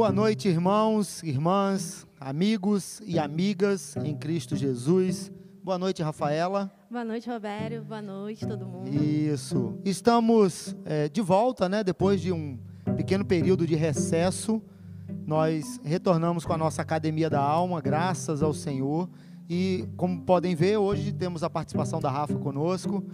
Boa noite, irmãos, irmãs, amigos e amigas em Cristo Jesus. Boa noite, Rafaela. Boa noite, Robério. Boa noite, todo mundo. Isso. Estamos é, de volta, né? Depois de um pequeno período de recesso, nós retornamos com a nossa Academia da Alma, graças ao Senhor. E como podem ver, hoje temos a participação da Rafa conosco.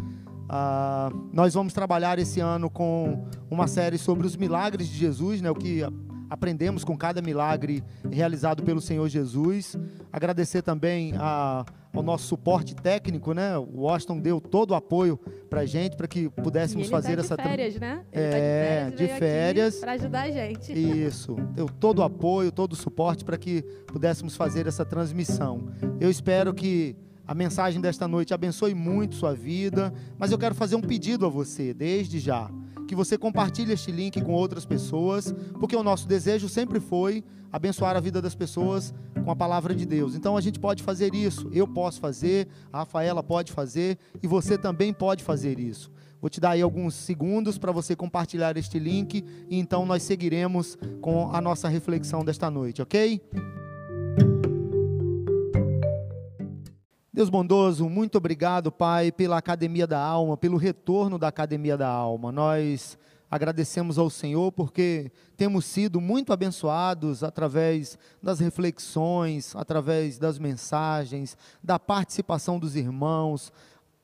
Ah, nós vamos trabalhar esse ano com uma série sobre os milagres de Jesus, né? O que aprendemos com cada milagre realizado pelo Senhor Jesus. Agradecer também a, ao nosso suporte técnico, né? O Washington deu todo o apoio para a gente, para que pudéssemos fazer tá essa... de férias, né? Ele é, tá de de férias. Para ajudar a gente. Isso, deu todo o apoio, todo o suporte para que pudéssemos fazer essa transmissão. Eu espero que a mensagem desta noite abençoe muito sua vida, mas eu quero fazer um pedido a você, desde já que você compartilhe este link com outras pessoas, porque o nosso desejo sempre foi abençoar a vida das pessoas com a palavra de Deus. Então a gente pode fazer isso, eu posso fazer, a Rafaela pode fazer e você também pode fazer isso. Vou te dar aí alguns segundos para você compartilhar este link e então nós seguiremos com a nossa reflexão desta noite, ok? Deus bondoso, muito obrigado, Pai, pela Academia da Alma, pelo retorno da Academia da Alma. Nós agradecemos ao Senhor porque temos sido muito abençoados através das reflexões, através das mensagens, da participação dos irmãos.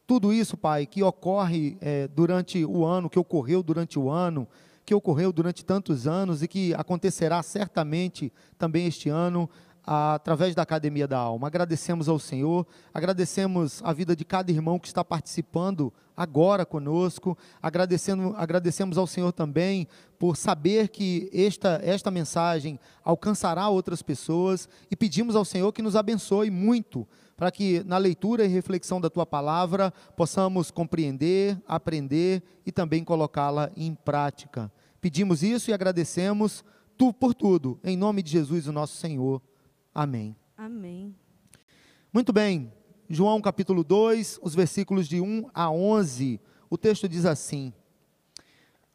Tudo isso, Pai, que ocorre é, durante o ano, que ocorreu durante o ano, que ocorreu durante tantos anos e que acontecerá certamente também este ano através da Academia da Alma. Agradecemos ao Senhor, agradecemos a vida de cada irmão que está participando agora conosco, agradecendo, agradecemos ao Senhor também por saber que esta, esta mensagem alcançará outras pessoas e pedimos ao Senhor que nos abençoe muito, para que na leitura e reflexão da tua palavra possamos compreender, aprender e também colocá-la em prática. Pedimos isso e agradecemos tu por tudo, em nome de Jesus, o nosso Senhor. Amém. Amém. Muito bem. João capítulo 2, os versículos de 1 a 11. O texto diz assim: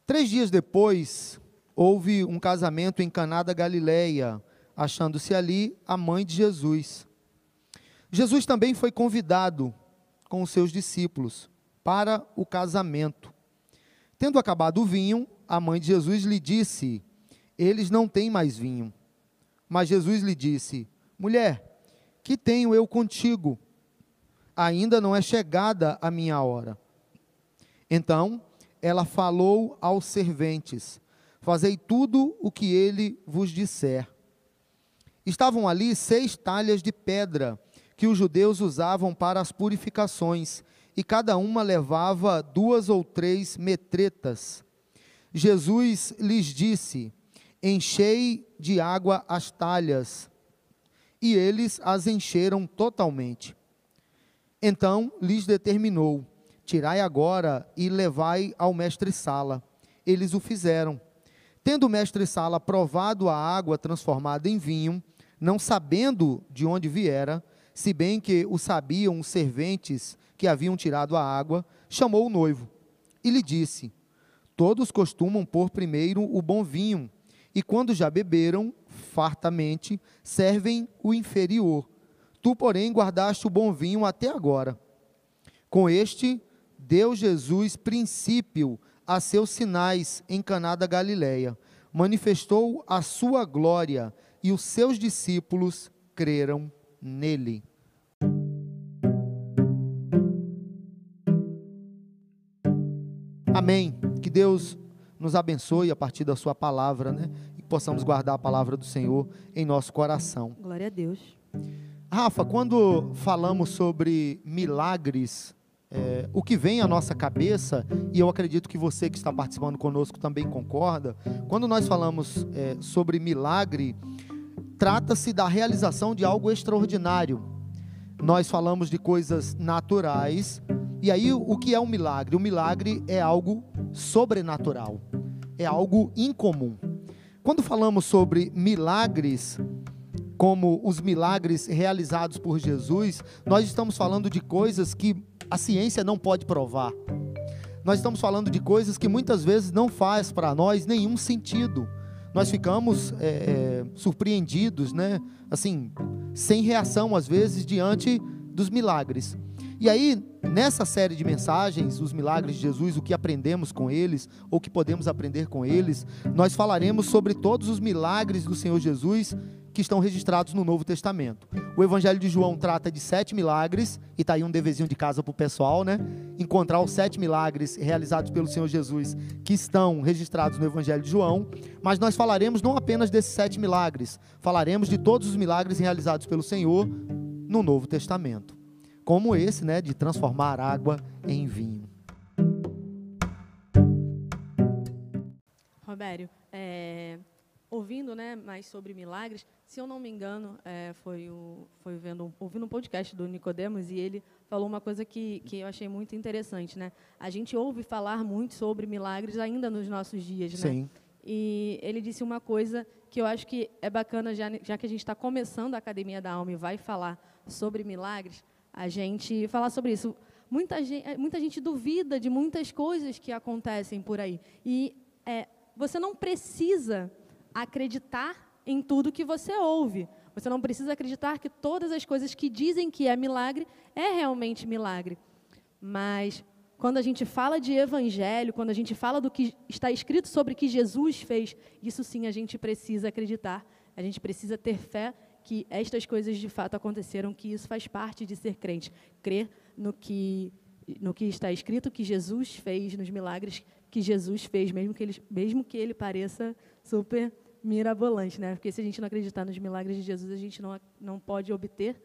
Três dias depois, houve um casamento em Caná da Galileia, achando-se ali a mãe de Jesus. Jesus também foi convidado com os seus discípulos para o casamento. Tendo acabado o vinho, a mãe de Jesus lhe disse: Eles não têm mais vinho. Mas Jesus lhe disse: Mulher, que tenho eu contigo? Ainda não é chegada a minha hora. Então ela falou aos serventes: Fazei tudo o que ele vos disser. Estavam ali seis talhas de pedra que os judeus usavam para as purificações, e cada uma levava duas ou três metretas. Jesus lhes disse: Enchei de água as talhas, e eles as encheram totalmente. Então lhes determinou: Tirai agora e levai ao mestre-sala. Eles o fizeram. Tendo o mestre-sala provado a água transformada em vinho, não sabendo de onde viera, se bem que o sabiam os serventes que haviam tirado a água, chamou o noivo e lhe disse: Todos costumam pôr primeiro o bom vinho e quando já beberam fartamente, servem o inferior. Tu, porém, guardaste o bom vinho até agora. Com este, deu Jesus princípio a seus sinais em Caná da Galileia. Manifestou a sua glória e os seus discípulos creram nele. Amém. Que Deus nos abençoe a partir da sua palavra, né? Possamos guardar a palavra do Senhor em nosso coração. Glória a Deus. Rafa, quando falamos sobre milagres, é, o que vem à nossa cabeça, e eu acredito que você que está participando conosco também concorda, quando nós falamos é, sobre milagre, trata-se da realização de algo extraordinário. Nós falamos de coisas naturais, e aí o que é um milagre? O milagre é algo sobrenatural, é algo incomum. Quando falamos sobre milagres, como os milagres realizados por Jesus, nós estamos falando de coisas que a ciência não pode provar. Nós estamos falando de coisas que muitas vezes não faz para nós nenhum sentido. nós ficamos é, é, surpreendidos, né? Assim, sem reação às vezes diante dos milagres. E aí, nessa série de mensagens, os milagres de Jesus, o que aprendemos com eles, ou que podemos aprender com eles, nós falaremos sobre todos os milagres do Senhor Jesus que estão registrados no Novo Testamento. O Evangelho de João trata de sete milagres, e está aí um deverzinho de casa para o pessoal, né? Encontrar os sete milagres realizados pelo Senhor Jesus que estão registrados no Evangelho de João. Mas nós falaremos não apenas desses sete milagres, falaremos de todos os milagres realizados pelo Senhor no Novo Testamento como esse, né, de transformar água em vinho. Robério, é, ouvindo né, mais sobre milagres, se eu não me engano, é, foi, o, foi vendo, ouvindo um podcast do Nicodemos e ele falou uma coisa que, que eu achei muito interessante. Né? A gente ouve falar muito sobre milagres ainda nos nossos dias. Né? Sim. E ele disse uma coisa que eu acho que é bacana, já, já que a gente está começando a Academia da Alma e vai falar sobre milagres, a gente falar sobre isso. Muita gente, muita gente duvida de muitas coisas que acontecem por aí. E é, você não precisa acreditar em tudo que você ouve. Você não precisa acreditar que todas as coisas que dizem que é milagre é realmente milagre. Mas quando a gente fala de evangelho, quando a gente fala do que está escrito sobre o que Jesus fez, isso sim a gente precisa acreditar. A gente precisa ter fé que estas coisas de fato aconteceram, que isso faz parte de ser crente, crer no que no que está escrito que Jesus fez, nos milagres que Jesus fez, mesmo que ele, mesmo que ele pareça super mirabolante, né? Porque se a gente não acreditar nos milagres de Jesus, a gente não, não pode obter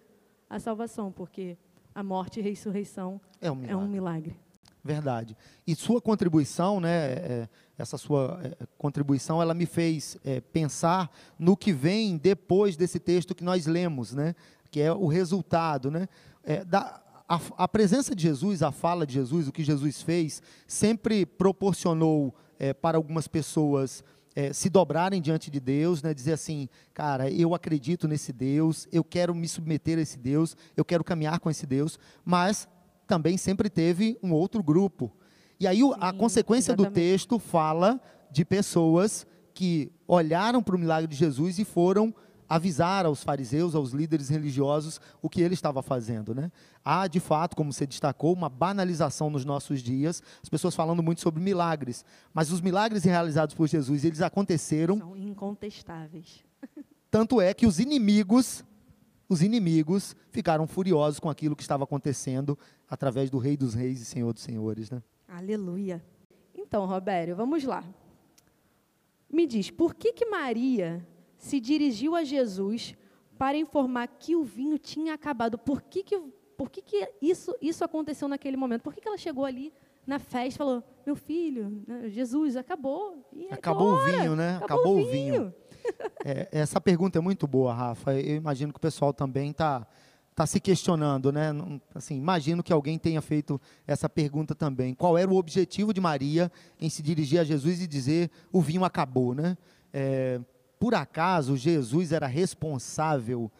a salvação, porque a morte e a ressurreição é um milagre. É um milagre. Verdade. E sua contribuição, né, é, essa sua é, contribuição, ela me fez é, pensar no que vem depois desse texto que nós lemos, né, que é o resultado, né, é, da, a, a, presença de Jesus, a fala de Jesus, o que Jesus fez, sempre proporcionou é, para algumas pessoas é, se dobrarem diante de Deus, né, dizer assim, cara, eu acredito nesse Deus, eu quero me submeter a esse Deus, eu quero caminhar com esse Deus, mas também sempre teve um outro grupo. E aí Sim, a consequência exatamente. do texto fala de pessoas que olharam para o milagre de Jesus e foram avisar aos fariseus, aos líderes religiosos, o que ele estava fazendo. Né? Há, de fato, como você destacou, uma banalização nos nossos dias, as pessoas falando muito sobre milagres. Mas os milagres realizados por Jesus, eles aconteceram. São incontestáveis. Tanto é que os inimigos os inimigos ficaram furiosos com aquilo que estava acontecendo através do Rei dos Reis e Senhor dos Senhores. Né? Aleluia. Então, Robério, vamos lá. Me diz, por que, que Maria se dirigiu a Jesus para informar que o vinho tinha acabado? Por que, que, por que, que isso, isso aconteceu naquele momento? Por que, que ela chegou ali na festa e falou: Meu filho, né, Jesus, acabou. acabou o vinho, né? Acabou, acabou o vinho. vinho. É, essa pergunta é muito boa, Rafa. Eu imagino que o pessoal também está tá se questionando, né? Assim, imagino que alguém tenha feito essa pergunta também. Qual era o objetivo de Maria em se dirigir a Jesus e dizer o vinho acabou, né? É, por acaso Jesus era responsável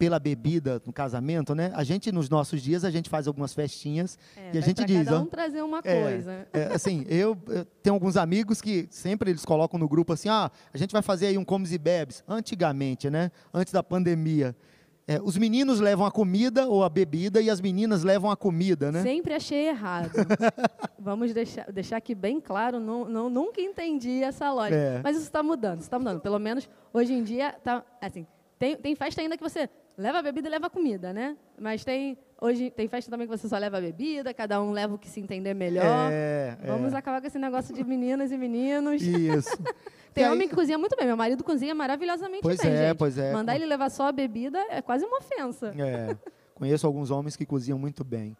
pela bebida no casamento, né? A gente nos nossos dias a gente faz algumas festinhas é, e a gente diz, cada um trazer uma é, coisa. É, assim, eu, eu, tenho alguns amigos que sempre eles colocam no grupo assim, ah, a gente vai fazer aí um comes e bebes. Antigamente, né? Antes da pandemia. É, os meninos levam a comida ou a bebida e as meninas levam a comida, né? Sempre achei errado. Vamos deixar, deixar aqui bem claro, não, não, nunca entendi essa lógica. É. Mas isso está mudando, está mudando. Pelo menos hoje em dia, tá, assim, tem, tem festa ainda que você leva a bebida e leva a comida, né? Mas tem hoje tem festa também que você só leva a bebida, cada um leva o que se entender melhor. É, é. Vamos é. acabar com esse negócio de meninas e meninos. Isso. tem homem que cozinha muito bem. Meu marido cozinha maravilhosamente pois bem, é, gente. Pois é, Mandar ele levar só a bebida é quase uma ofensa. É. Conheço alguns homens que cozinham muito bem.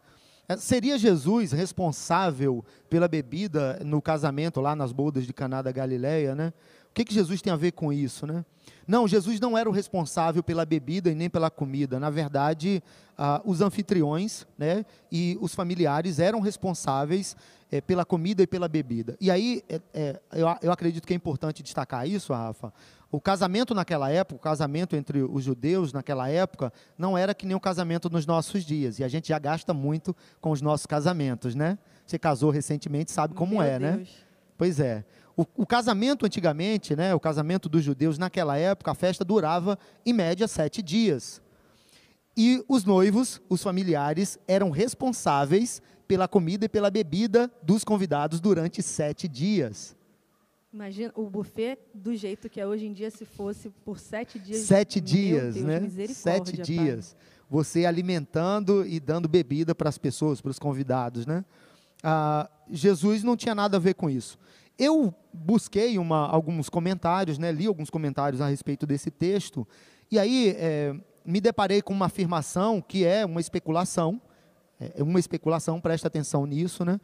É, seria Jesus responsável pela bebida no casamento lá nas bodas de Caná da Galileia, né? O que, que Jesus tem a ver com isso, né? Não, Jesus não era o responsável pela bebida e nem pela comida. Na verdade, ah, os anfitriões né, e os familiares eram responsáveis é, pela comida e pela bebida. E aí, é, é, eu, eu acredito que é importante destacar isso, Rafa. O casamento naquela época, o casamento entre os judeus naquela época, não era que nem o casamento nos nossos dias. E a gente já gasta muito com os nossos casamentos, né? Você casou recentemente, sabe como Meu é, Deus. né? Pois é. O, o, casamento antigamente, né, o casamento dos judeus naquela época, a festa durava em média sete dias. E os noivos, os familiares, eram responsáveis pela comida e pela bebida dos convidados durante sete dias. Imagina o buffet do jeito que é hoje em dia, se fosse por sete dias. Sete dias, Deus, né? Sete dias. Pai. Você alimentando e dando bebida para as pessoas, para os convidados, né? Ah, Jesus não tinha nada a ver com isso. Eu busquei uma, alguns comentários, né? Li alguns comentários a respeito desse texto e aí é, me deparei com uma afirmação que é uma especulação, é uma especulação. Presta atenção nisso, né?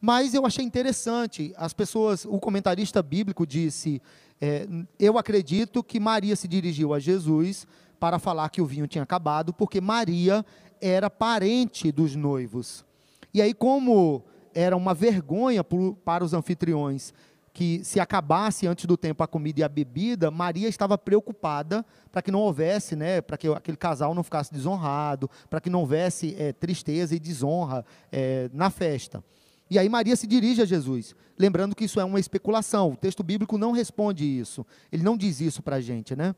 Mas eu achei interessante. As pessoas, o comentarista bíblico disse: é, Eu acredito que Maria se dirigiu a Jesus para falar que o vinho tinha acabado, porque Maria era parente dos noivos. E aí, como era uma vergonha para os anfitriões que se acabasse antes do tempo a comida e a bebida, Maria estava preocupada para que não houvesse, né, para que aquele casal não ficasse desonrado, para que não houvesse é, tristeza e desonra é, na festa. E aí Maria se dirige a Jesus, lembrando que isso é uma especulação. O texto bíblico não responde isso. Ele não diz isso para a gente, né?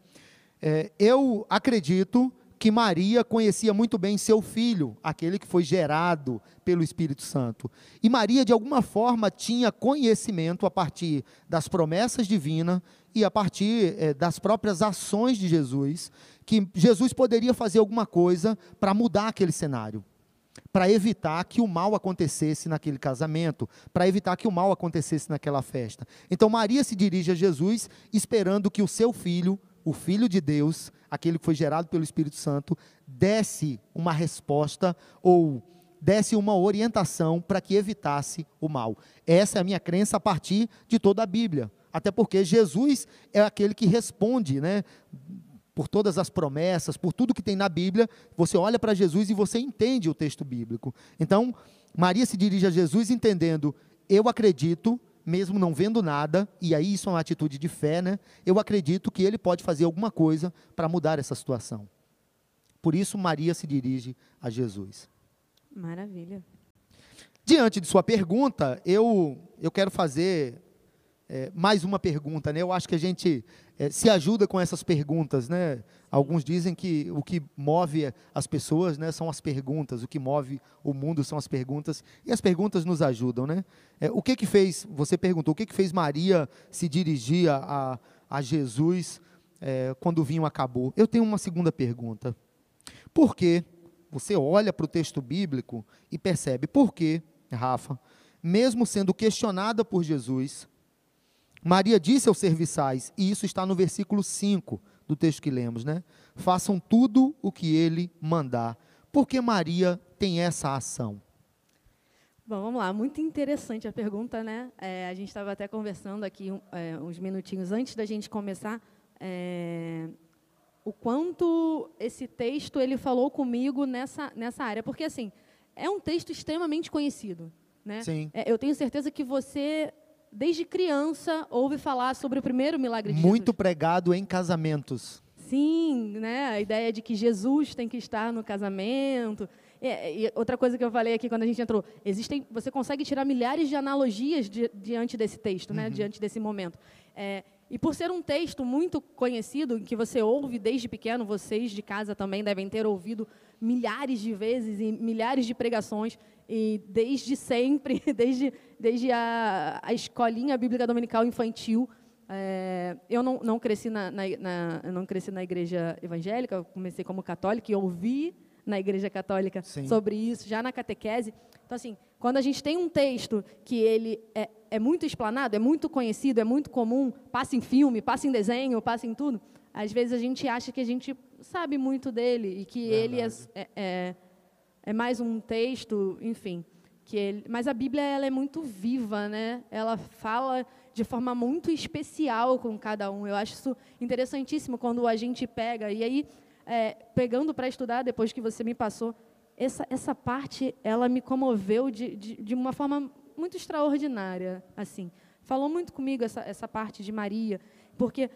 É, eu acredito que Maria conhecia muito bem seu filho, aquele que foi gerado pelo Espírito Santo. E Maria, de alguma forma, tinha conhecimento a partir das promessas divinas e a partir é, das próprias ações de Jesus, que Jesus poderia fazer alguma coisa para mudar aquele cenário para evitar que o mal acontecesse naquele casamento, para evitar que o mal acontecesse naquela festa. Então Maria se dirige a Jesus esperando que o seu filho, o filho de Deus, aquele que foi gerado pelo Espírito Santo, desse uma resposta ou desse uma orientação para que evitasse o mal. Essa é a minha crença a partir de toda a Bíblia. Até porque Jesus é aquele que responde, né? por todas as promessas, por tudo que tem na Bíblia, você olha para Jesus e você entende o texto bíblico. Então, Maria se dirige a Jesus entendendo: eu acredito, mesmo não vendo nada, e aí isso é uma atitude de fé, né? Eu acredito que ele pode fazer alguma coisa para mudar essa situação. Por isso, Maria se dirige a Jesus. Maravilha. Diante de sua pergunta, eu, eu quero fazer é, mais uma pergunta, né? Eu acho que a gente é, se ajuda com essas perguntas, né? Alguns dizem que o que move as pessoas, né, são as perguntas. O que move o mundo são as perguntas e as perguntas nos ajudam, né? É, o que que fez? Você perguntou o que que fez Maria se dirigir a, a Jesus é, quando o vinho acabou? Eu tenho uma segunda pergunta. Por quê? Você olha para o texto bíblico e percebe por quê, Rafa, mesmo sendo questionada por Jesus, Maria disse aos serviçais, e isso está no versículo 5 do texto que lemos, né? Façam tudo o que ele mandar. Porque Maria tem essa ação? Bom, vamos lá. Muito interessante a pergunta, né? É, a gente estava até conversando aqui é, uns minutinhos antes da gente começar. É, o quanto esse texto ele falou comigo nessa, nessa área. Porque, assim, é um texto extremamente conhecido. Né? Sim. É, eu tenho certeza que você desde criança, ouve falar sobre o primeiro milagre de Muito Jesus. pregado em casamentos. Sim, né? a ideia de que Jesus tem que estar no casamento. E, e outra coisa que eu falei aqui quando a gente entrou, existem, você consegue tirar milhares de analogias di, diante desse texto, né? Uhum. diante desse momento. É, e por ser um texto muito conhecido, que você ouve desde pequeno, vocês de casa também devem ter ouvido milhares de vezes e milhares de pregações, e desde sempre, desde, desde a, a escolinha bíblica dominical infantil, é, eu não, não, cresci na, na, na, não cresci na igreja evangélica, eu comecei como católica e ouvi na igreja católica Sim. sobre isso, já na catequese. Então, assim, quando a gente tem um texto que ele é, é muito explanado, é muito conhecido, é muito comum, passa em filme, passa em desenho, passa em tudo, às vezes a gente acha que a gente sabe muito dele e que Verdade. ele é, é, é é mais um texto, enfim. Que ele, mas a Bíblia ela é muito viva, né? Ela fala de forma muito especial com cada um. Eu acho isso interessantíssimo quando a gente pega. E aí, é, pegando para estudar, depois que você me passou, essa, essa parte, ela me comoveu de, de, de uma forma muito extraordinária. assim. Falou muito comigo essa, essa parte de Maria, porque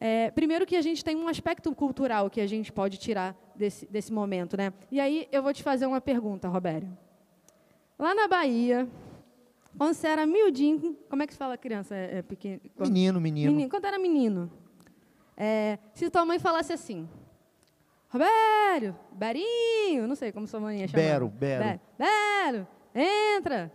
é, primeiro que a gente tem um aspecto cultural que a gente pode tirar desse, desse momento, né? E aí eu vou te fazer uma pergunta, Robério. Lá na Bahia, quando você era miudinho, como é que fala criança? É, é pequeno, Menino, menino. menino, quando era menino, é, se tua mãe falasse assim, Robério, Berinho, não sei como sua mãe ia chamar. Bero, Bero. Be- Bero, entra.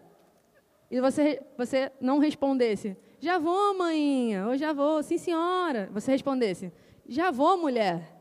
E você, você não respondesse, já vou, maninha, ou já vou, sim, senhora. Você respondesse, já vou, mulher.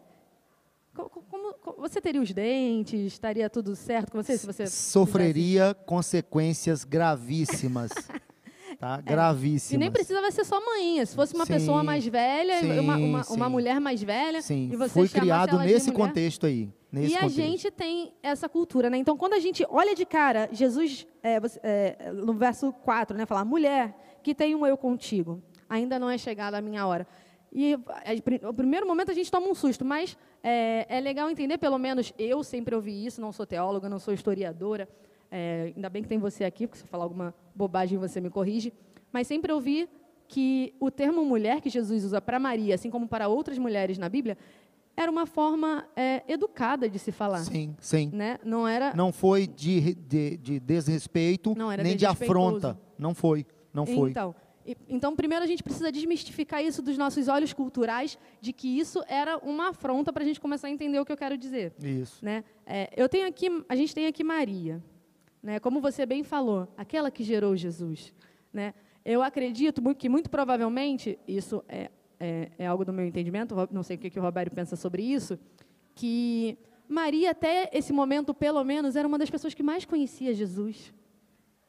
Co- co- Como, co- você teria os dentes? Estaria tudo certo com você? Se você Sofreria consequências gravíssimas. tá? Gravíssimas. É. E nem precisava ser só manhinha. Se fosse uma Sim, pessoa mais velha, sim, uma, uma, uma mulher mais velha, Sim, e você chamasse criado nesse mulher, contexto aí. Nesse e a contexto. gente tem essa cultura, né? Então, quando a gente olha de cara, Jesus, é, é, no verso 4, né, fala, mulher, que tenho eu contigo, ainda não é chegada a minha hora. E é, no primeiro momento a gente toma um susto, mas é, é legal entender, pelo menos eu sempre ouvi isso, não sou teóloga, não sou historiadora, é, ainda bem que tem você aqui, porque se eu falar alguma bobagem você me corrige, mas sempre ouvi que o termo mulher que Jesus usa para Maria, assim como para outras mulheres na Bíblia, era uma forma é, educada de se falar. Sim, sim. Né? Não era. Não foi de, de, de desrespeito, Não, era nem de afronta. Não foi, não foi. Então, então, primeiro a gente precisa desmistificar isso dos nossos olhos culturais, de que isso era uma afronta para a gente começar a entender o que eu quero dizer. Isso. Né? É, eu tenho aqui, a gente tem aqui Maria, né? Como você bem falou, aquela que gerou Jesus, né? Eu acredito que muito provavelmente isso é, é, é algo do meu entendimento. Não sei o que, que o Roberto pensa sobre isso, que Maria até esse momento, pelo menos, era uma das pessoas que mais conhecia Jesus.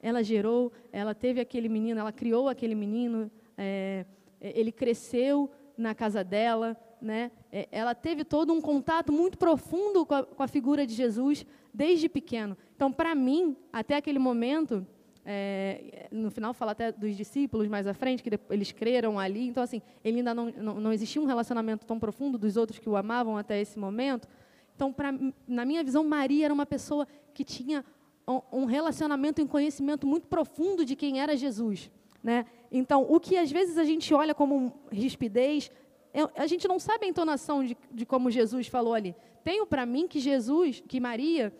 Ela gerou, ela teve aquele menino, ela criou aquele menino, é, ele cresceu na casa dela, né? É, Ela teve todo um contato muito profundo com a, com a figura de Jesus desde pequeno. Então, para mim, até aquele momento, é, no final fala até dos discípulos mais à frente, que eles creram ali. Então, assim, ele ainda não, não, não existia um relacionamento tão profundo dos outros que o amavam até esse momento. Então, pra, na minha visão, Maria era uma pessoa que tinha um- relacionamento e um conhecimento muito profundo de quem era Jesus. Né? Então, o que às vezes a gente olha como rispidez, eu- a gente não sabe a entonação de, de como Jesus falou ali. Tenho para mim que Jesus, que Maria,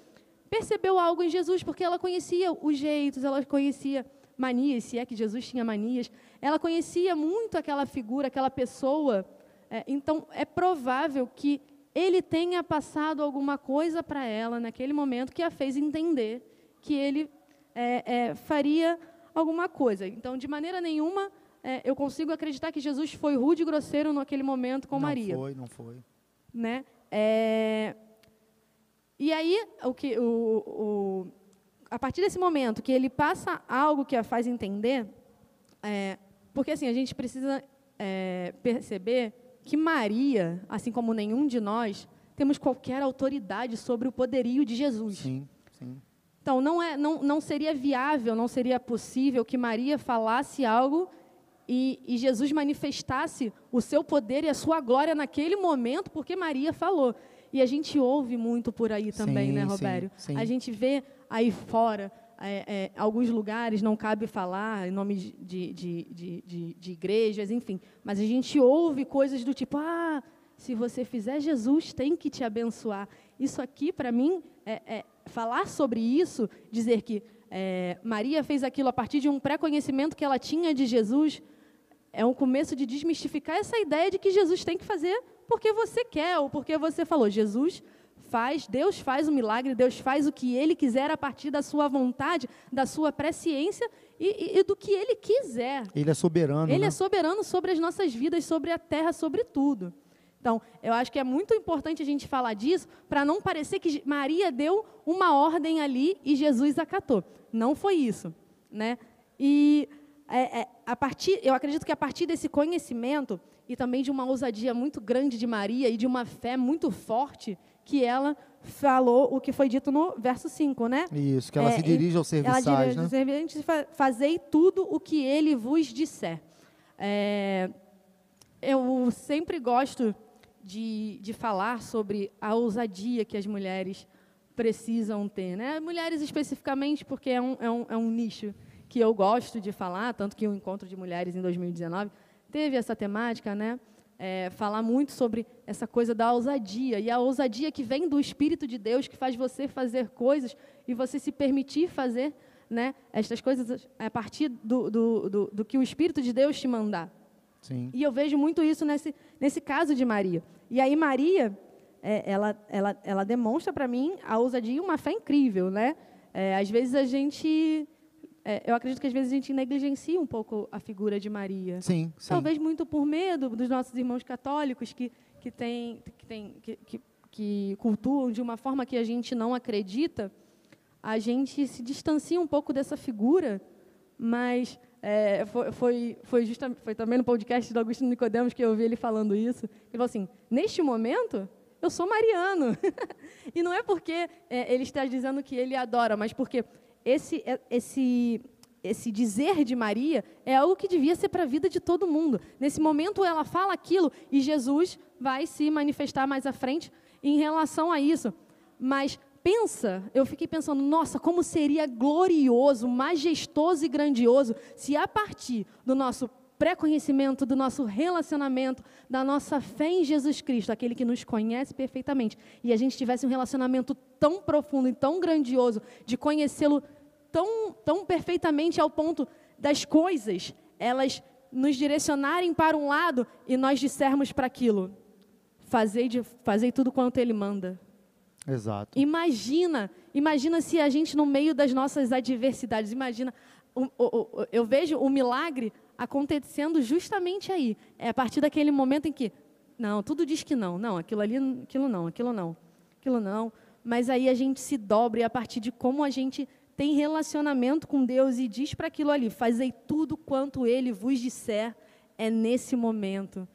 percebeu algo em Jesus, porque ela conhecia os jeitos, ela conhecia manias, se é que Jesus tinha manias, ela conhecia muito aquela figura, aquela pessoa. É, então, é provável que ele tenha passado alguma coisa para ela naquele momento que a fez entender que ele é, é, faria alguma coisa. Então, de maneira nenhuma, é, eu consigo acreditar que Jesus foi rude e grosseiro naquele momento com não Maria foi, não foi. né? É, E aí, o que, o, o- a partir desse momento que ele passa algo que a faz entender, é, porque assim a gente precisa é, perceber que Maria, assim como nenhum de nós, temos qualquer autoridade sobre o poderio de Jesus. Sim, sim. Então, não, é, não, não seria viável, não seria possível que Maria falasse algo e, e Jesus manifestasse o seu poder e a sua glória naquele momento, porque Maria falou. E a gente ouve muito por aí também, Sim, né, sim, Robério? sim. A gente vê aí fora, é, é, alguns lugares não cabe falar em nome de, de, de, de, de- de igrejas, enfim, mas a gente ouve coisas do tipo, ah, se você fizer, Jesus tem que te abençoar. Isso aqui, para mim, é, é falar sobre isso, dizer que é, Maria fez aquilo a partir de um pré-conhecimento que ela tinha de Jesus, é um começo de desmistificar essa ideia de que Jesus tem que fazer porque você quer ou porque você falou. Jesus faz, Deus faz o milagre, Deus faz o que Ele quiser a partir da sua vontade, da sua presciência e, e- e do que Ele quiser. Ele é soberano. Ele né? é soberano sobre as nossas vidas, sobre a terra, sobre tudo. Então, eu acho que é muito importante a gente falar disso para não parecer que Maria deu uma ordem ali e Jesus acatou. Não foi isso, né? E é, é, a partir, eu acredito que a partir desse conhecimento e também de uma ousadia muito grande de Maria e de uma fé muito forte que ela falou o que foi dito no verso 5, né? Isso, que ela É, se dirige aos ela serviçais, dirige né? aos serventes, fa- fazei tudo o que ele vos disser. É, eu sempre gosto de, de falar sobre a ousadia que as mulheres precisam ter. Né? Mulheres especificamente, porque é um, é, um, é um nicho que eu gosto de falar, tanto que o Encontro de Mulheres em 2019 teve essa temática, né? É, falar muito sobre essa coisa da ousadia. E a ousadia que vem do Espírito de Deus, que faz você fazer coisas e você se permitir fazer né, estas coisas a partir do, do, do, do que o Espírito de Deus te mandar. Sim. E eu vejo muito isso nesse, nesse caso de Maria. E aí Maria, é, ela, ela, ela demonstra para mim a ousadia e uma fé incrível, né? É, às vezes a gente, é, eu acredito que às vezes a gente negligencia um pouco a figura de Maria. Sim, sim. Talvez muito por medo dos nossos irmãos católicos que que tem, que, tem que, que, que cultuam de uma forma que a gente não acredita, a gente se distancia um pouco dessa figura, mas é, foi, foi, foi, foi também no podcast do Augusto Nicodemos que eu ouvi ele falando isso. Ele falou assim: neste momento, eu sou mariano. e não é porque é, ele está dizendo que ele adora, mas porque esse, é, esse, esse dizer de Maria é algo que devia ser para a vida de todo mundo. Nesse momento, ela fala aquilo e Jesus vai se manifestar mais à frente em relação a isso. Mas pensa, eu fiquei pensando, nossa, como seria glorioso, majestoso e grandioso se a partir do nosso pré-conhecimento, do nosso relacionamento, da nossa fé em Jesus Cristo, aquele que nos conhece perfeitamente, e a gente tivesse um relacionamento tão profundo e tão grandioso de conhecê-lo tão, tão perfeitamente ao ponto das coisas, elas nos direcionarem para um lado e nós dissermos para aquilo: fazei, de, fazei tudo quanto Ele manda. Exato. Imagina, imagina se a gente no meio das nossas adversidades, imagina, o, o, o, eu vejo o milagre acontecendo justamente aí. É a partir daquele momento em que, não, tudo diz que não, não, aquilo ali, aquilo não, aquilo não, aquilo não. Mas aí a gente se dobra e a partir de como a gente tem relacionamento com Deus e diz para aquilo ali: fazei tudo quanto Ele vos disser, é nesse momento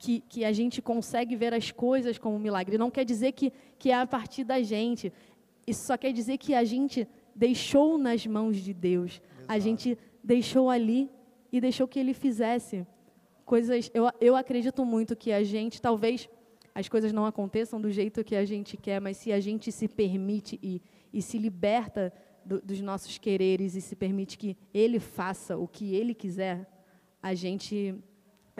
que, que a gente consegue ver as coisas como um milagre. Não quer dizer que, que é a partir da gente. Isso só quer dizer que a gente deixou nas mãos de Deus. Exato. A gente deixou ali e deixou que Ele fizesse coisas. Eu, eu acredito muito que a gente, talvez as coisas não aconteçam do jeito que a gente quer, mas se a gente se permite e, e se liberta do, dos nossos quereres e se permite que Ele faça o que Ele quiser, a gente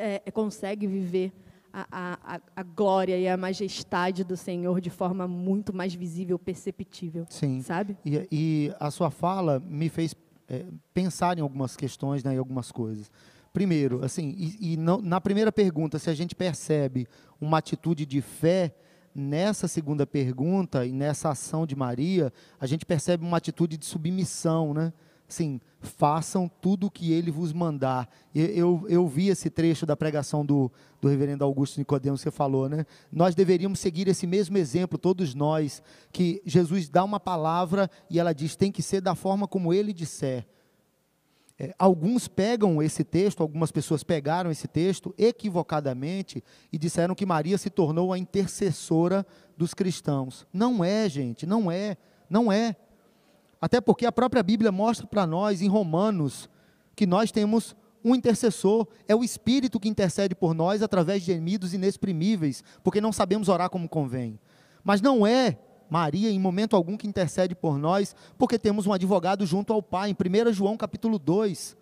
é, é, consegue viver a, a, a, glória e a majestade do Senhor de forma muito mais visível, perceptível. Sim. Sabe? E, e a sua fala me fez é, pensar em algumas questões, né, em algumas coisas. Primeiro, assim, e, e não, na primeira pergunta, se a gente percebe uma atitude de fé, nessa segunda pergunta e nessa ação de Maria, a gente percebe uma atitude de submissão, né? Sim, façam tudo o que ele vos mandar. Eu, eu, vi esse trecho da pregação do, do reverendo Augusto Nicodemos, você falou, né? Nós deveríamos seguir esse mesmo exemplo, todos nós, que Jesus dá uma palavra e ela diz, tem que ser da forma como ele disser. É, alguns pegam esse texto, algumas pessoas pegaram esse texto equivocadamente e disseram que Maria se tornou a intercessora dos cristãos. Não é, gente, não é, não é. Até porque a própria Bíblia mostra para nós, em Romanos, que nós temos um intercessor, é o Espírito que intercede por nós através de gemidos inexprimíveis, porque não sabemos orar como convém. Mas não é Maria, em momento algum, que intercede por nós, porque temos um advogado junto ao Pai. Em 1 João capítulo 2,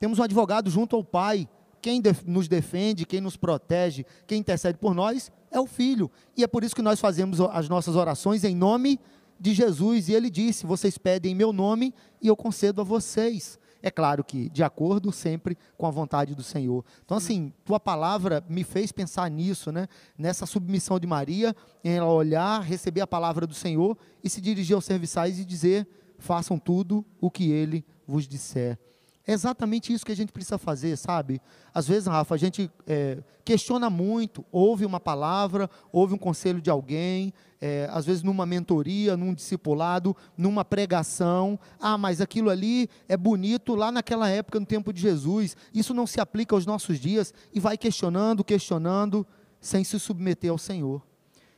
temos um advogado junto ao Pai. Quem nos defende, quem nos protege, quem intercede por nós é o Filho. E é por isso que nós fazemos as nossas orações em nome de Jesus, e ele disse: Vocês pedem em meu nome e eu concedo a vocês. É claro que de acordo sempre com a vontade do Senhor. Então, assim, tua palavra me fez pensar nisso, né? Nessa submissão de Maria, em ela olhar, receber a palavra do Senhor e se dirigir aos serviçais e dizer: façam tudo o que ele vos disser. É exatamente isso que a gente precisa fazer, sabe? Às vezes, Rafa, a gente é, questiona muito, ouve uma palavra, ouve um conselho de alguém, é, às vezes numa mentoria, num discipulado, numa pregação. Ah, mas aquilo ali é bonito lá naquela época, no tempo de Jesus. Isso não se aplica aos nossos dias e vai questionando, questionando, sem se submeter ao Senhor.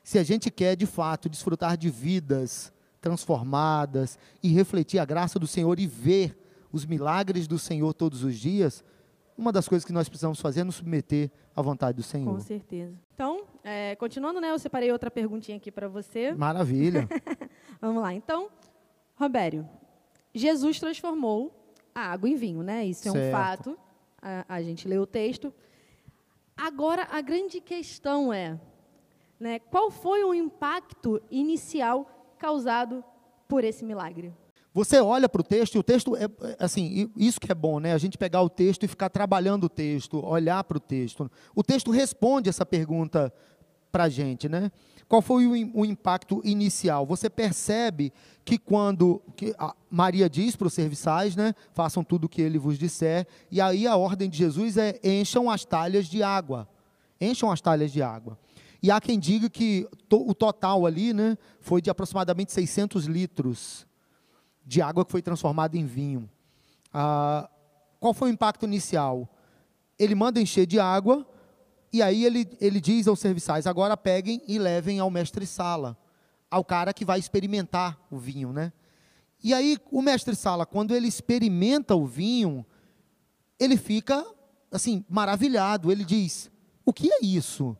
Se a gente quer, de fato, desfrutar de vidas transformadas e refletir a graça do Senhor e ver os milagres do Senhor todos os dias, uma das coisas que nós precisamos fazer é nos submeter à vontade do Senhor. Com certeza. Então, é, continuando, né? Eu separei outra perguntinha aqui para você. Maravilha. Vamos lá. Então, Robério, Jesus transformou a água em vinho, né? Isso é certo. um fato. A, a gente leu o texto. Agora, a grande questão é, né, qual foi o impacto inicial causado por esse milagre? Você olha para o texto e o texto é assim, isso que é bom, né? A gente pegar o texto e ficar trabalhando o texto, olhar para o texto. O texto responde essa pergunta para a gente, né? Qual foi o, o, impacto inicial? Você percebe que quando que Maria diz para os serviçais, né, façam tudo o que ele vos disser, e aí a ordem de Jesus é encham as talhas de água, encham as talhas de água. E há quem diga que to, o total ali, né, foi de aproximadamente 600 litros de água que foi transformada em vinho. Ah, qual foi o impacto inicial? Ele manda encher de água, e aí ele, ele diz aos serviçais: agora peguem e levem ao mestre-sala, ao cara que vai experimentar o vinho, né? E aí o mestre-sala, quando ele experimenta o vinho, ele fica assim maravilhado. Ele diz: o que é isso?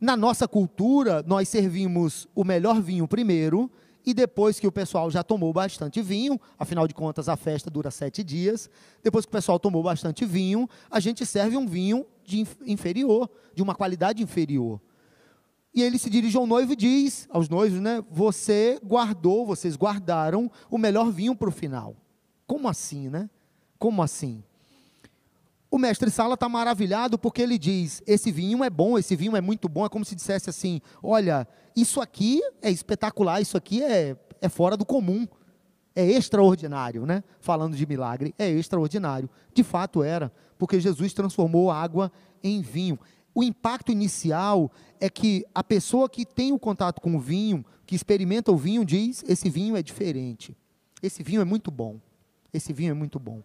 Na nossa cultura, nós servimos o melhor vinho primeiro e depois que o pessoal já tomou bastante vinho, afinal de contas a festa dura sete dias, depois que o pessoal tomou bastante vinho, a gente serve um vinho de inferior, de uma qualidade inferior. E ele se dirige ao noivo e diz aos noivos, né? Você guardou, vocês guardaram o melhor vinho para o final. Como assim, né? Como assim? O mestre Sala está maravilhado porque ele diz: esse vinho é bom, esse vinho é muito bom. É como se dissesse assim: olha, isso aqui é espetacular, isso aqui é, é fora do comum, é extraordinário, né? Falando de milagre, é extraordinário. De fato era, porque Jesus transformou água em vinho. O impacto inicial é que a pessoa que tem o contato com o vinho, que experimenta o vinho, diz: esse vinho é diferente, esse vinho é muito bom, esse vinho é muito bom.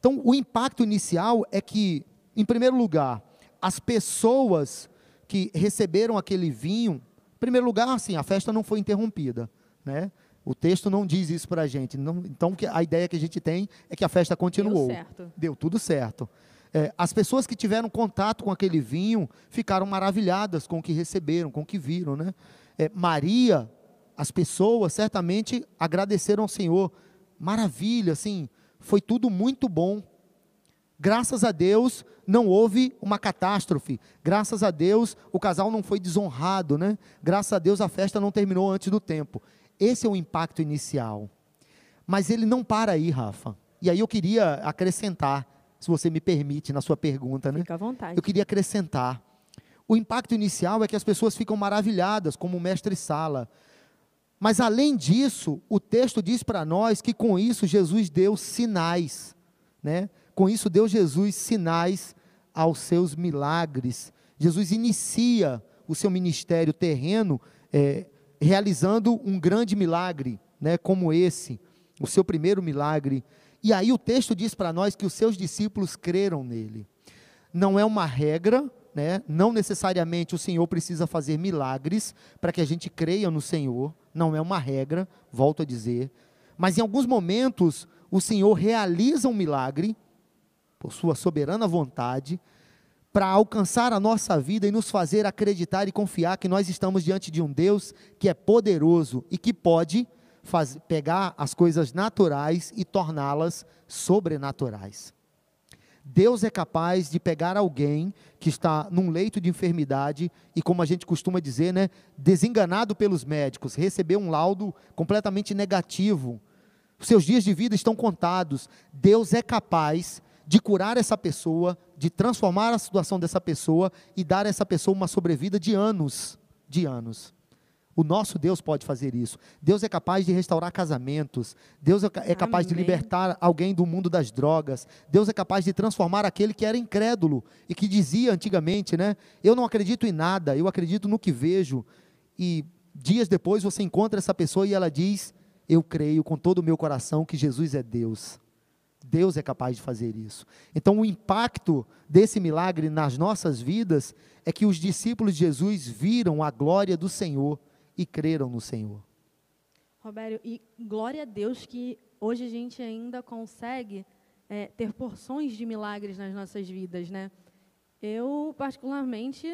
Então, o impacto inicial é que, em primeiro lugar, as pessoas que receberam aquele vinho, em primeiro lugar, assim, a festa não foi interrompida, né? O texto não diz isso para a gente. Não, então, a ideia que a gente tem é que a festa continuou. Deu certo. Deu tudo certo. É, as pessoas que tiveram contato com aquele vinho ficaram maravilhadas com o que receberam, com o que viram, né? É, Maria, as pessoas certamente agradeceram ao Senhor. Maravilha, assim, foi tudo muito bom. Graças a Deus não houve uma catástrofe. Graças a Deus o casal não foi desonrado, né? Graças a Deus a festa não terminou antes do tempo. Esse é o impacto inicial. Mas ele não para aí, Rafa. E aí eu queria acrescentar, se você me permite, na sua pergunta, né? Fica à vontade. Eu queria acrescentar. O impacto inicial é que as pessoas ficam maravilhadas, como o mestre Sala. Mas além disso, o texto diz para nós que com isso Jesus deu sinais, né? Com isso deu Jesus sinais aos seus milagres. Jesus inicia o seu ministério terreno é, realizando um grande milagre, né? Como esse, o seu primeiro milagre. E aí o texto diz para nós que os seus discípulos creram nele. Não é uma regra, né? Não necessariamente o Senhor precisa fazer milagres para que a gente creia no Senhor, não é uma regra, volto a dizer, mas em alguns momentos o Senhor realiza um milagre por sua soberana vontade para alcançar a nossa vida e nos fazer acreditar e confiar que nós estamos diante de um Deus que é poderoso e que pode pegar as coisas naturais e torná-las sobrenaturais. Deus é capaz de pegar alguém que está num leito de enfermidade e, como a gente costuma dizer, né, desenganado pelos médicos, receber um laudo completamente negativo. Seus dias de vida estão contados. Deus é capaz de curar essa pessoa, de transformar a situação dessa pessoa e dar a essa pessoa uma sobrevida de anos, de anos. O nosso Deus pode fazer isso. Deus é capaz de restaurar casamentos. Deus é, é capaz Amém. de libertar alguém do mundo das drogas. Deus é capaz de transformar aquele que era incrédulo e que dizia antigamente, né? Eu não acredito em nada, eu acredito no que vejo. E dias depois você encontra essa pessoa e ela diz: Eu creio com todo o meu coração que Jesus é Deus. Deus é capaz de fazer isso. Então, o impacto desse milagre nas nossas vidas é que os discípulos de Jesus viram a glória do Senhor e creram no Senhor. Roberto, e glória a Deus que hoje a gente ainda consegue é, ter porções de milagres nas nossas vidas, né? Eu, particularmente,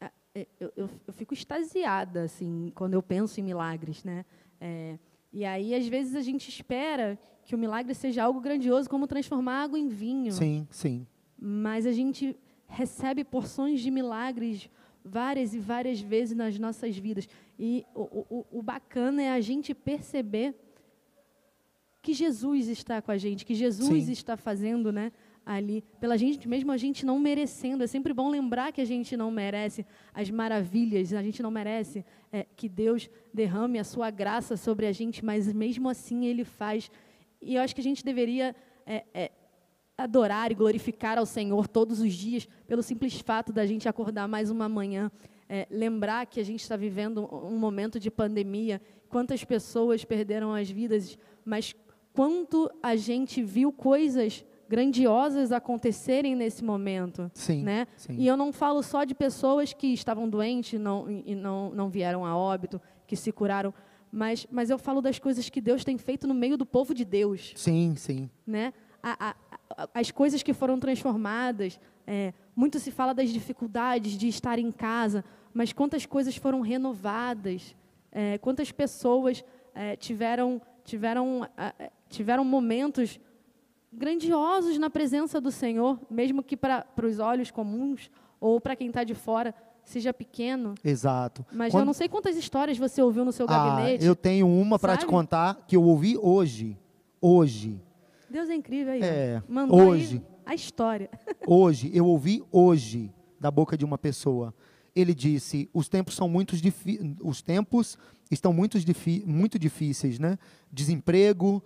é, é, eu, eu, eu fico extasiada, assim, quando eu penso em milagres, né? É, e aí, às vezes, a gente espera que o milagre seja algo grandioso, como transformar água em vinho. Sim, sim. Mas a gente recebe porções de milagres várias e várias vezes nas nossas vidas. E o, o, o bacana é a gente perceber que Jesus está com a gente, que Jesus Sim. está fazendo, né? Ali, pela gente, mesmo a gente não merecendo. É sempre bom lembrar que a gente não merece as maravilhas, a gente não merece é, que Deus derrame a sua graça sobre a gente, mas mesmo assim Ele faz. E eu acho que a gente deveria é, é, adorar e glorificar ao Senhor todos os dias, pelo simples fato da gente acordar mais uma manhã, é, lembrar que a gente está vivendo um momento de pandemia, quantas pessoas perderam as vidas, mas quanto a gente viu coisas grandiosas acontecerem nesse momento, Sim, né? sim. E eu não falo só de pessoas que estavam doentes não, e não, não vieram a óbito, que se curaram, mas, mas eu falo das coisas que Deus tem feito no meio do povo de Deus Sim, sim. né? A- a- as coisas que foram transformadas. é, muito se fala das dificuldades de estar em casa, mas quantas coisas foram renovadas? é, quantas pessoas é, tiveram tiveram eh, tiveram momentos grandiosos na presença do Senhor, mesmo que para os olhos comuns ou para quem está de fora seja pequeno. Exato. Mas Quando- eu não sei quantas histórias você ouviu no seu Ah, gabinete. eu tenho uma para te contar que eu ouvi hoje. Hoje. Deus é incrível aí. É, Mandou aí hoje. a história. Hoje, eu ouvi hoje da boca de uma pessoa. Ele disse: os tempos são muito os tempos estão muito, muito difíceis, né? Desemprego,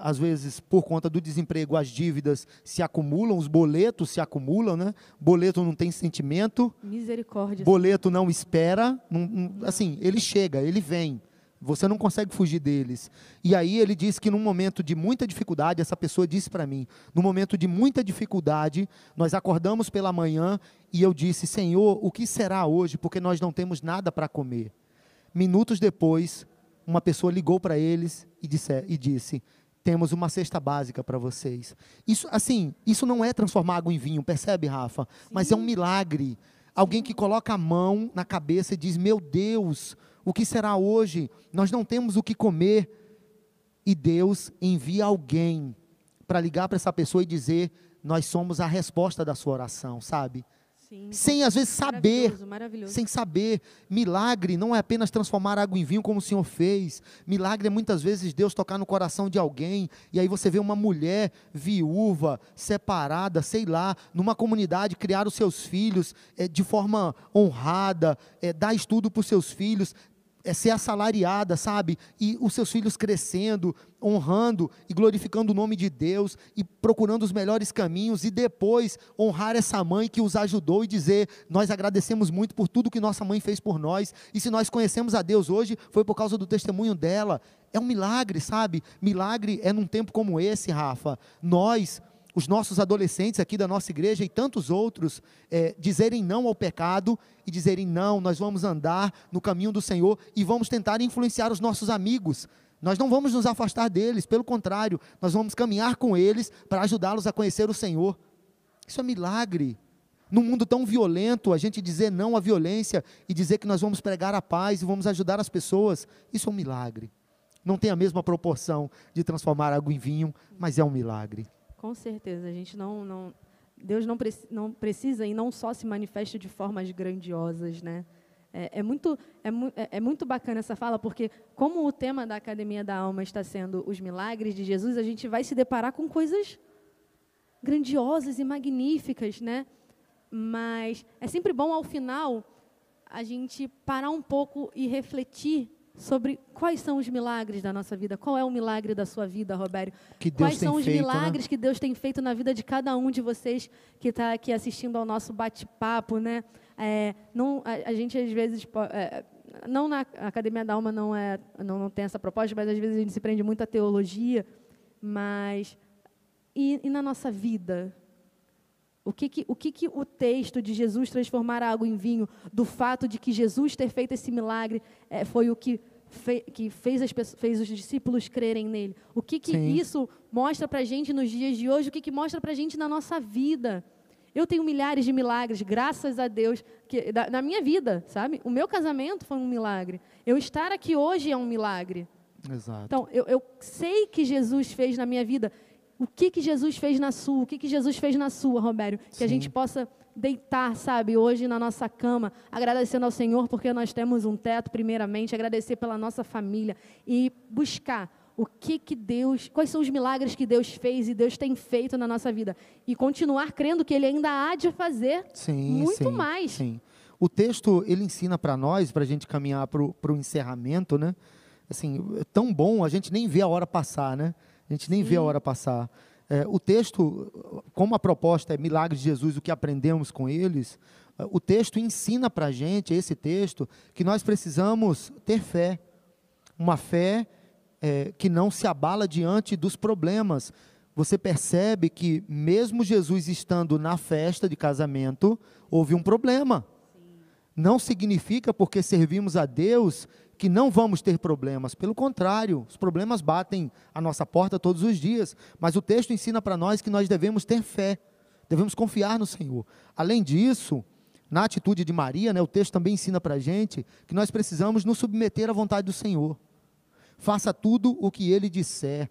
às vezes por conta do desemprego as dívidas se acumulam, os boletos se acumulam, né? Boleto não tem sentimento, Misericórdia. boleto não espera, não- não- assim, ele chega, ele vem. Você não consegue fugir deles. E aí ele disse que num momento de muita dificuldade, essa pessoa disse para mim, num momento de muita dificuldade, nós acordamos pela manhã e eu disse: "Senhor, o que será hoje? Porque nós não temos nada para comer". Minutos depois, uma pessoa ligou para eles e disse, e disse: "Temos uma cesta básica para vocês". Isso, assim, isso não é transformar água em vinho, percebe, Rafa? Mas é um milagre. Alguém que coloca a mão na cabeça e diz: Meu Deus, o que será hoje? Nós não temos o que comer. E Deus envia alguém para ligar para essa pessoa e dizer: Nós somos a resposta da sua oração, sabe? Sim, Sem às vezes saber. Maravilhoso, maravilhoso. Sem saber, milagre não é apenas transformar água em vinho como o Senhor fez. Milagre é muitas vezes Deus tocar no coração de alguém e aí você vê uma mulher viúva, separada, sei lá, numa comunidade criar os seus filhos eh, de forma honrada, eh, dar estudo para os seus filhos, é ser assalariada, sabe? E os seus filhos crescendo, honrando e glorificando o nome de Deus e procurando os melhores caminhos e depois honrar essa mãe que os ajudou e dizer: Nós agradecemos muito por tudo que nossa mãe fez por nós. E se nós conhecemos a Deus hoje, foi por causa do testemunho dela. É um milagre, sabe? Milagre é num tempo como esse, Rafa. Nós os nossos adolescentes aqui da nossa igreja e tantos outros é, dizerem não ao pecado e dizerem não, nós vamos andar no caminho do Senhor e vamos tentar influenciar os nossos amigos. Nós não vamos nos afastar deles, pelo contrário, nós vamos caminhar com eles para ajudá-los a conhecer o Senhor. Isso é milagre. Num mundo tão violento, a gente dizer não à violência e dizer que nós vamos pregar a paz e vamos ajudar as pessoas, isso é um milagre. Não tem a mesma proporção de transformar água em vinho, mas é um milagre. Com certeza, a gente não, não Deus não, não precisa e não só se manifesta de formas grandiosas, né? É, é muito, é, é- é muito bacana essa fala, porque como o tema da Academia da Alma está sendo os milagres de Jesus, a gente vai se deparar com coisas grandiosas e magníficas, né? Mas é sempre bom, ao final, a gente parar um pouco e refletir sobre quais são os milagres da nossa vida. Qual é o milagre da sua vida, Deus Quais são os feito, né? milagres que Deus tem feito na vida de cada um de vocês que está aqui assistindo ao nosso bate-papo, né? É, não, a, a gente às vezes é, não na Academia da Alma não é não, não tem essa proposta, mas às vezes a gente se prende muito à teologia, mas e, e na nossa vida o que, que, o que, que o texto de Jesus transformar água em vinho, do fato de que Jesus ter feito esse milagre, eh, foi o que, fe, que fez, as, fez os discípulos crerem nele? O que, que Sim. isso mostra para a gente nos dias de hoje? O que, que mostra para a gente na nossa vida? Eu tenho milhares de milagres, graças a Deus, que, da, na minha vida, sabe? O meu casamento foi um milagre. Eu estar aqui hoje é um milagre. Exato. Então, eu, eu sei que Jesus fez na minha vida. O que, que Jesus fez na sua? O que, que Jesus fez na sua, Robério? Que a Sim. gente possa deitar, sabe, hoje na nossa cama, agradecendo ao Senhor porque nós temos um teto, primeiramente, agradecer pela nossa família e buscar o que que Deus, quais são os milagres que Deus fez e Deus tem feito na nossa vida e continuar crendo que Ele ainda há de fazer Sim, muito sim, mais. Sim. O texto ele ensina para nós, para a gente caminhar para o encerramento, né? Assim, é tão bom, a gente nem vê a hora passar, né? A gente nem vê a Sim. hora passar. É, o texto, como a proposta é milagre de Jesus, o que aprendemos com eles, é, o texto ensina para a gente, esse texto, que nós precisamos ter fé. Uma fé é, que não se abala diante dos problemas. Você percebe que, mesmo Jesus estando na festa de casamento, houve um problema. Não significa porque servimos a Deus que não vamos ter problemas. Pelo contrário, os problemas batem a nossa porta todos os dias. Mas o texto ensina para nós que nós devemos ter fé, devemos confiar no Senhor. Além disso, na atitude de Maria, né, o texto também ensina para a gente que nós precisamos nos submeter à vontade do Senhor. Faça tudo o que ele disser.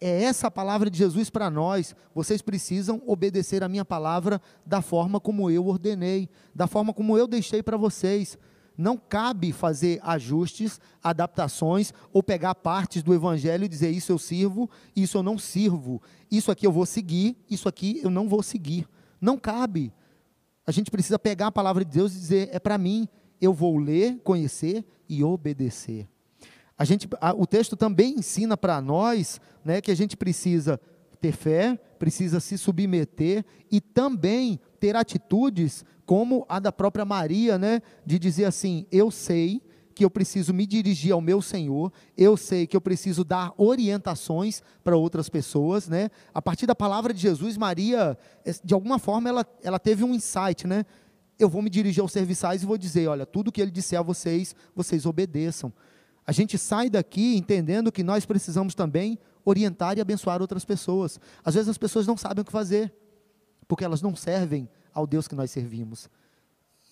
É essa a palavra de Jesus para nós. Vocês precisam obedecer a minha palavra da forma como eu ordenei, da forma como eu deixei para vocês. Não cabe fazer ajustes, adaptações ou pegar partes do evangelho e dizer isso eu sirvo, isso eu não sirvo. Isso aqui eu vou seguir, isso aqui eu não vou seguir. Não cabe. A gente precisa pegar a palavra de Deus e dizer é para mim, eu vou ler, conhecer e obedecer. A gente, a, o texto também ensina para nós né, que a gente precisa ter fé, precisa se submeter e também ter atitudes como a da própria Maria, né, de dizer assim: eu sei que eu preciso me dirigir ao meu Senhor, eu sei que eu preciso dar orientações para outras pessoas, né? A partir da palavra de Jesus, Maria, de alguma forma, ela, ela teve um insight, né? Eu vou me dirigir aos serviçais e vou dizer: olha, tudo que ele disser a vocês, vocês obedeçam. A gente sai daqui entendendo que nós precisamos também orientar e abençoar outras pessoas. Às vezes as pessoas não sabem o que fazer, porque elas não servem ao Deus que nós servimos.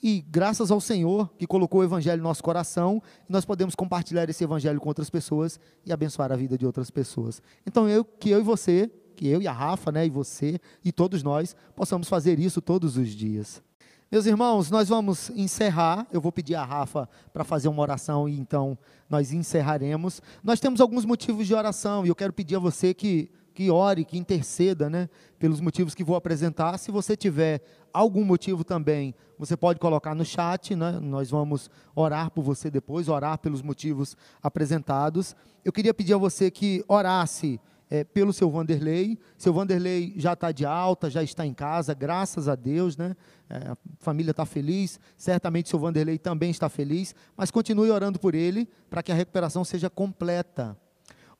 E graças ao Senhor que colocou o Evangelho no nosso coração, nós podemos compartilhar esse Evangelho com outras pessoas e abençoar a vida de outras pessoas. Então, eu, que eu e você, que eu e a Rafa, né, e você, e todos nós, possamos fazer isso todos os dias. Meus irmãos, nós vamos encerrar. Eu vou pedir a Rafa para fazer uma oração e então nós encerraremos. Nós temos alguns motivos de oração e eu quero pedir a você que, que ore, que interceda, né, pelos motivos que vou apresentar. Se você tiver algum motivo também, você pode colocar no chat, né? Nós vamos orar por você depois, orar pelos motivos apresentados. Eu queria pedir a você que orasse é, pelo seu Vanderlei. Seu Vanderlei já está de alta, já está em casa, graças a Deus, né? É, a família está feliz, certamente seu Vanderlei também está feliz, mas continue orando por ele para que a recuperação seja completa.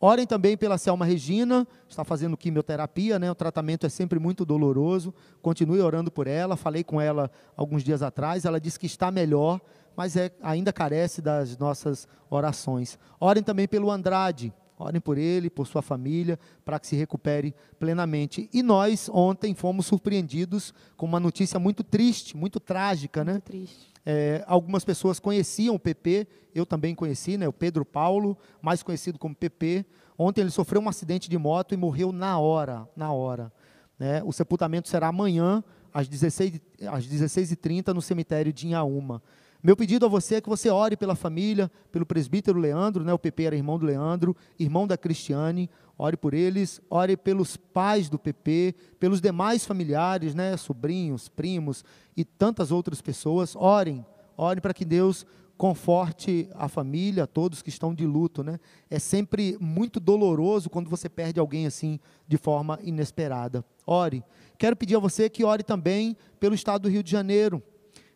Orem também pela Selma Regina, está fazendo quimioterapia, né? O tratamento é sempre muito doloroso. Continue orando por ela. Falei com ela alguns dias atrás, ela disse que está melhor, mas é, ainda carece das nossas orações. Orem também pelo Andrade, Orem por ele, por sua família, para que se recupere plenamente. E nós, ontem, fomos surpreendidos com uma notícia muito triste, muito trágica, né? Muito triste. É, algumas pessoas conheciam o PP, eu também conheci, né? O Pedro Paulo, mais conhecido como PP. Ontem ele sofreu um acidente de moto e morreu na hora, na hora. Né? O sepultamento será amanhã, às 16h30, às 16 no cemitério de Inhaúma. Meu pedido a você é que você ore pela família, pelo presbítero Leandro, né? o PP era irmão do Leandro, irmão da Cristiane, ore por eles, ore pelos pais do PP, pelos demais familiares, né? sobrinhos, primos e tantas outras pessoas, orem, orem para que Deus conforte a família, todos que estão de luto, né? É sempre muito doloroso quando você perde alguém assim de forma inesperada. Ore. Quero pedir a você que ore também pelo estado do Rio de Janeiro.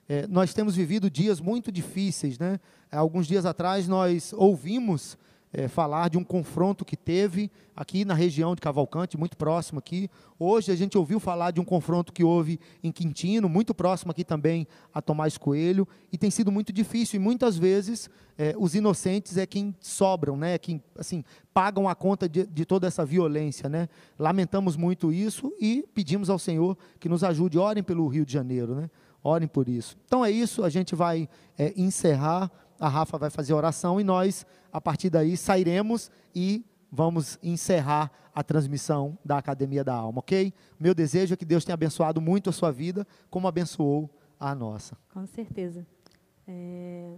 É, nós temos vivido dias muito difíceis, né? Alguns dias atrás nós ouvimos é, falar de um confronto que teve aqui na região de Cavalcante, muito próximo aqui. Hoje a gente ouviu falar de um confronto que houve em Quintino, muito próximo aqui também a Tomás Coelho, e tem sido muito difícil. E muitas vezes é, os inocentes é quem sobram, né? É quem assim pagam a conta de, de toda essa violência, né? Lamentamos muito isso e pedimos ao Senhor que nos ajude. Orem pelo Rio de Janeiro, né? Orem por isso. Então é isso, a gente vai é, encerrar, a Rafa vai fazer oração e nós, a partir daí, sairemos e vamos encerrar a transmissão da Academia da Alma, ok? Meu desejo é que Deus tenha abençoado muito a sua vida, como abençoou a nossa. Com certeza. É...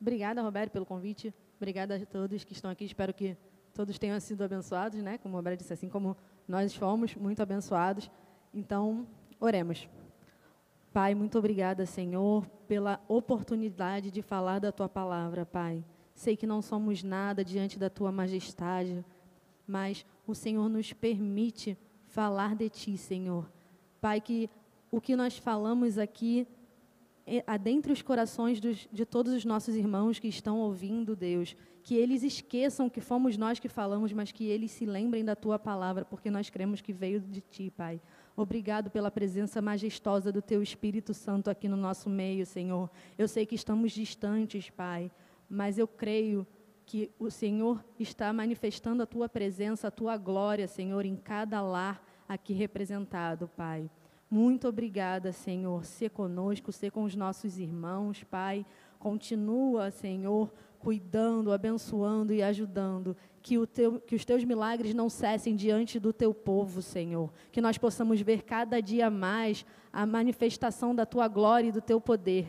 Obrigada, Roberto, pelo convite. Obrigada a todos que estão aqui. Espero que todos tenham sido abençoados, né? Como a Bela disse, assim como nós fomos muito abençoados. Então, oremos. Pai, muito obrigada, Senhor, pela oportunidade de falar da tua palavra, Pai. Sei que não somos nada diante da tua majestade, mas o Senhor nos permite falar de ti, Senhor. Pai, que o que nós falamos aqui é, adentre os corações dos, de todos os nossos irmãos que estão ouvindo, Deus. Que eles esqueçam que fomos nós que falamos, mas que eles se lembrem da tua palavra, porque nós cremos que veio de ti, Pai. Obrigado pela presença majestosa do teu Espírito Santo aqui no nosso meio, Senhor. Eu sei que estamos distantes, Pai, mas eu creio que o Senhor está manifestando a tua presença, a tua glória, Senhor, em cada lar aqui representado, Pai. Muito obrigada, Senhor. Ser conosco, ser com os nossos irmãos, Pai. Continua, Senhor, cuidando, abençoando e ajudando. Que, teu, que, os teus milagres não cessem diante do teu povo, Senhor. Que nós possamos ver cada dia mais a manifestação da tua glória e do teu poder.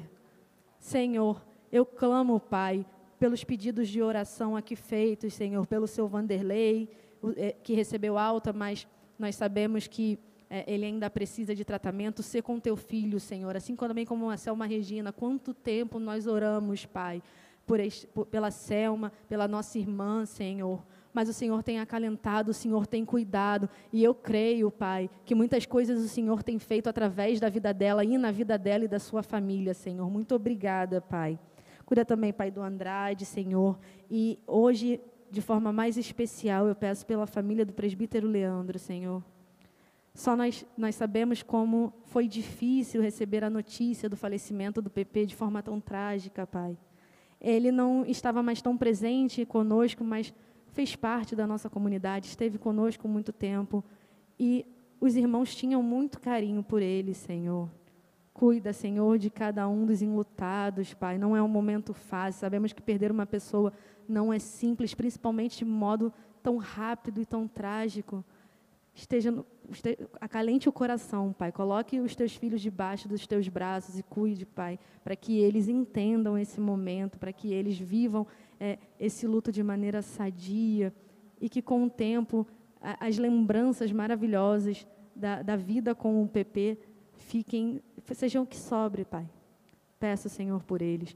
Senhor, eu clamo, Pai, pelos pedidos de oração aqui feitos, Senhor, pelo seu Vanderlei, eh, que recebeu alta, mas nós sabemos que é, ele ainda precisa de tratamento, ser com teu filho, Senhor. Assim também como a Selma Regina, quanto tempo nós oramos, Pai, por, por, pela Selma, pela nossa irmã, Senhor. Mas o Senhor tem acalentado, o Senhor tem cuidado. E eu creio, Pai, que muitas coisas o Senhor tem feito através da vida dela e na vida dela e da sua família, Senhor. Muito obrigada, Pai. Cuida também, Pai, do Andrade, Senhor. E hoje, de forma mais especial, eu peço pela família do presbítero Leandro, Senhor. Só nós, nós sabemos como foi difícil receber a notícia do falecimento do PP de forma tão trágica, Pai. Ele não estava mais tão presente conosco, mas fez parte da nossa comunidade, esteve conosco muito tempo. E os irmãos tinham muito carinho por ele, Senhor. Cuida, Senhor, de cada um dos enlutados, Pai. Não é um momento fácil. Sabemos que perder uma pessoa não é simples, principalmente de modo tão rápido e tão trágico. Esteja no, acalente o coração, Pai. Coloque os teus filhos debaixo dos teus braços e cuide, Pai, para que eles entendam esse momento, para que eles vivam é, esse luto de maneira sadia e que, com o tempo, a, as lembranças maravilhosas da, da vida com o PP fiquem, sejam que sobre, Pai. Peço, Senhor, por eles.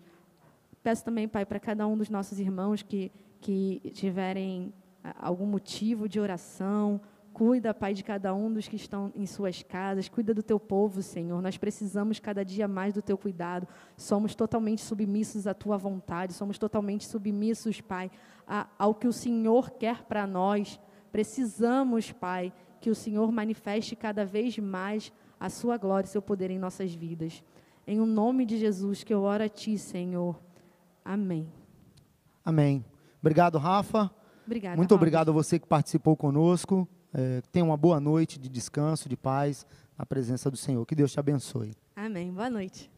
Peço também, Pai, para cada um dos nossos irmãos que, que tiverem algum motivo de oração, Cuida, Pai, de cada um dos que estão em suas casas. Cuida do teu povo, Senhor. Nós precisamos cada dia mais do teu cuidado. Somos totalmente submissos à tua vontade. Somos totalmente submissos, Pai, a, ao que o Senhor quer para nós. Precisamos, Pai, que o Senhor manifeste cada vez mais a sua glória e seu poder em nossas vidas. Em o nome de Jesus que eu oro a ti, Senhor. Amém. Amém. Obrigado, Rafa. Obrigada. Muito obrigado a você que participou conosco. É, tenha uma boa noite de descanso, de paz, na presença do Senhor. Que Deus te abençoe. Amém. Boa noite.